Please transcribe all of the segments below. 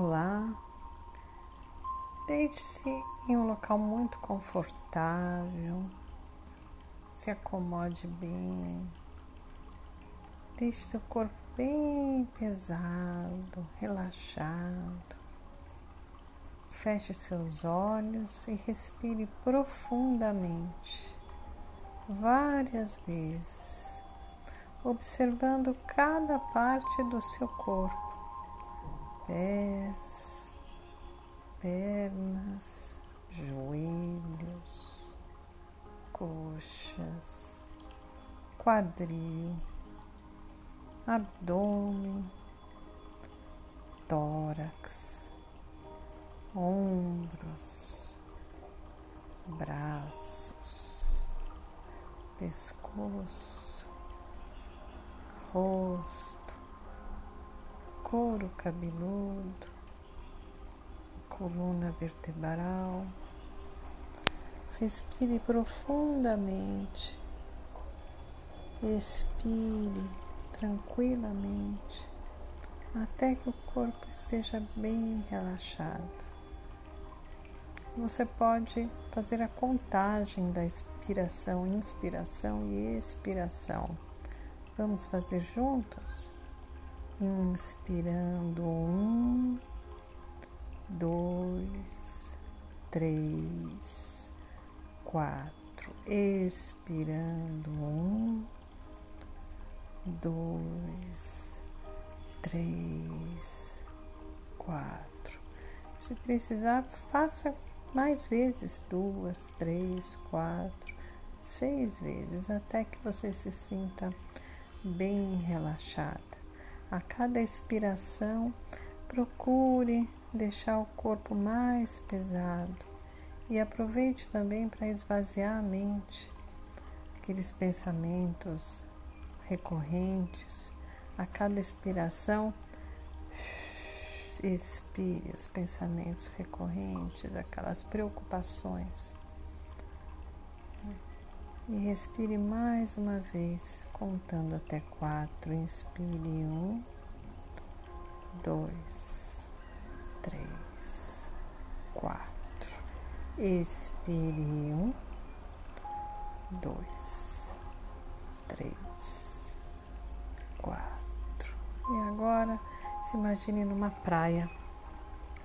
Olá, deite-se em um local muito confortável, se acomode bem, deixe seu corpo bem pesado, relaxado. Feche seus olhos e respire profundamente, várias vezes, observando cada parte do seu corpo pés, pernas, joelhos, coxas, quadril, abdômen, tórax, ombros, braços, pescoço, rosto couro cabeludo, coluna vertebral. Respire profundamente, expire tranquilamente até que o corpo esteja bem relaxado. Você pode fazer a contagem da expiração, inspiração e expiração. Vamos fazer juntos? Inspirando um, dois, três, quatro, expirando um, dois, três, quatro. Se precisar, faça mais vezes, duas, três, quatro, seis vezes, até que você se sinta bem relaxada. A cada expiração, procure deixar o corpo mais pesado e aproveite também para esvaziar a mente, aqueles pensamentos recorrentes. A cada expiração, expire os pensamentos recorrentes, aquelas preocupações. E respire mais uma vez, contando até quatro. Inspire um, dois, três, quatro. Expire um, dois, três, quatro. E agora se imagine numa praia,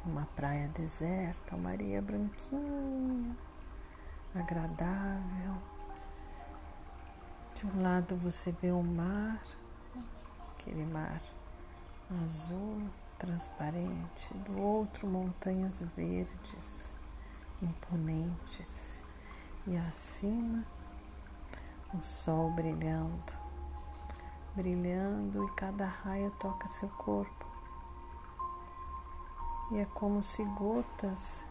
uma praia deserta, uma areia branquinha, agradável de um lado você vê o mar, aquele mar azul, transparente, do outro montanhas verdes, imponentes, e acima o sol brilhando, brilhando e cada raio toca seu corpo. E é como se gotas,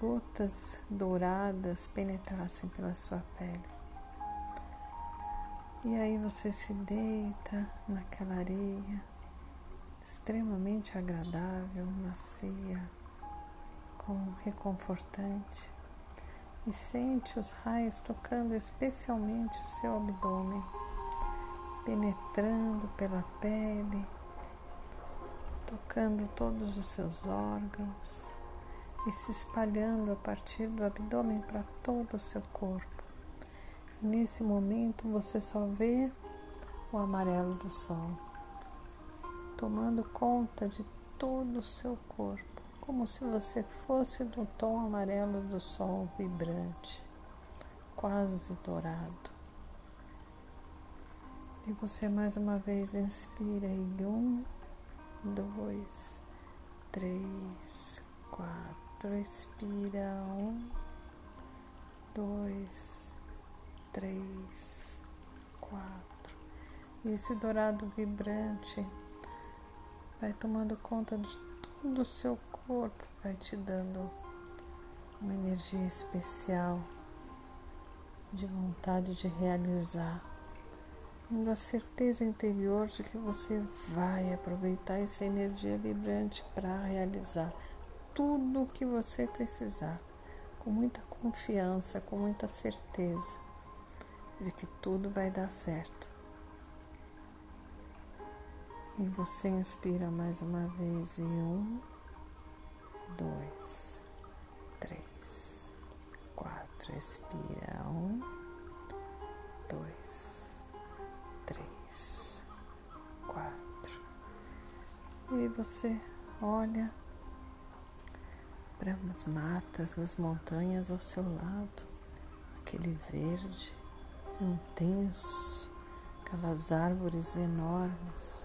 gotas douradas penetrassem pela sua pele. E aí você se deita naquela areia extremamente agradável, macia, com reconfortante e sente os raios tocando especialmente o seu abdômen, penetrando pela pele, tocando todos os seus órgãos e se espalhando a partir do abdômen para todo o seu corpo. Nesse momento você só vê o amarelo do sol tomando conta de todo o seu corpo, como se você fosse do tom amarelo do sol vibrante, quase dourado. E você mais uma vez inspira em um, dois, três, quatro. Expira um, dois, três, quatro. E esse dourado vibrante vai tomando conta de todo o seu corpo, vai te dando uma energia especial de vontade de realizar, dando a certeza interior de que você vai aproveitar essa energia vibrante para realizar tudo o que você precisar, com muita confiança, com muita certeza de que tudo vai dar certo. E você inspira mais uma vez e um, dois, três, quatro. Expira um, dois, três, quatro. E você olha para as matas, as montanhas ao seu lado, aquele verde intenso, aquelas árvores enormes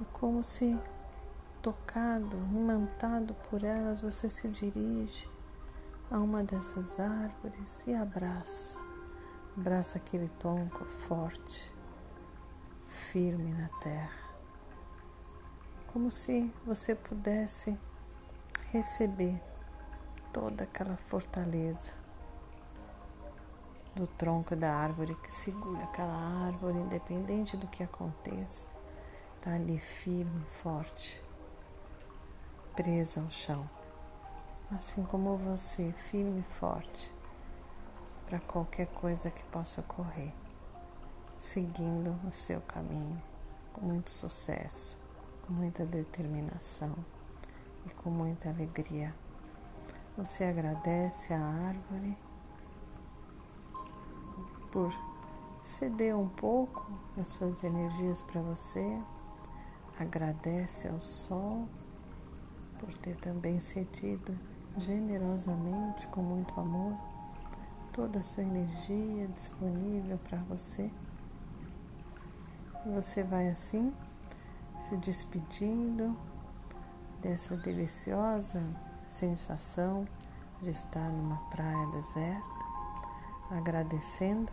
e como se tocado, imantado por elas, você se dirige a uma dessas árvores e abraça. Abraça aquele tronco forte, firme na terra. Como se você pudesse receber toda aquela fortaleza do tronco da árvore que segura aquela árvore, independente do que aconteça está ali firme, forte, presa ao chão. Assim como você, firme e forte, para qualquer coisa que possa ocorrer, seguindo o seu caminho com muito sucesso, com muita determinação e com muita alegria. Você agradece a árvore por ceder um pouco das suas energias para você Agradece ao sol por ter também cedido generosamente, com muito amor, toda a sua energia disponível para você. E você vai assim se despedindo dessa deliciosa sensação de estar numa praia deserta, agradecendo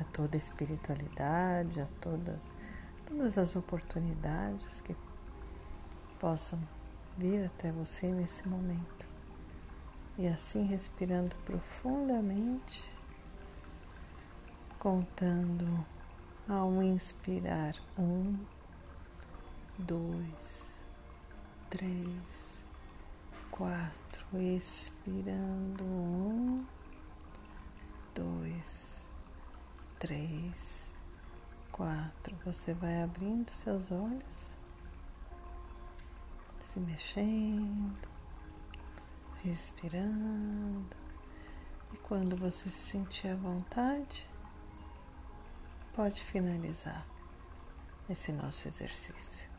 a toda a espiritualidade, a todas todas as oportunidades que possam vir até você nesse momento. E assim respirando profundamente, contando ao inspirar um, dois, três, quatro, expirando um, dois, três quatro, você vai abrindo seus olhos, se mexendo, respirando, e quando você se sentir à vontade, pode finalizar esse nosso exercício.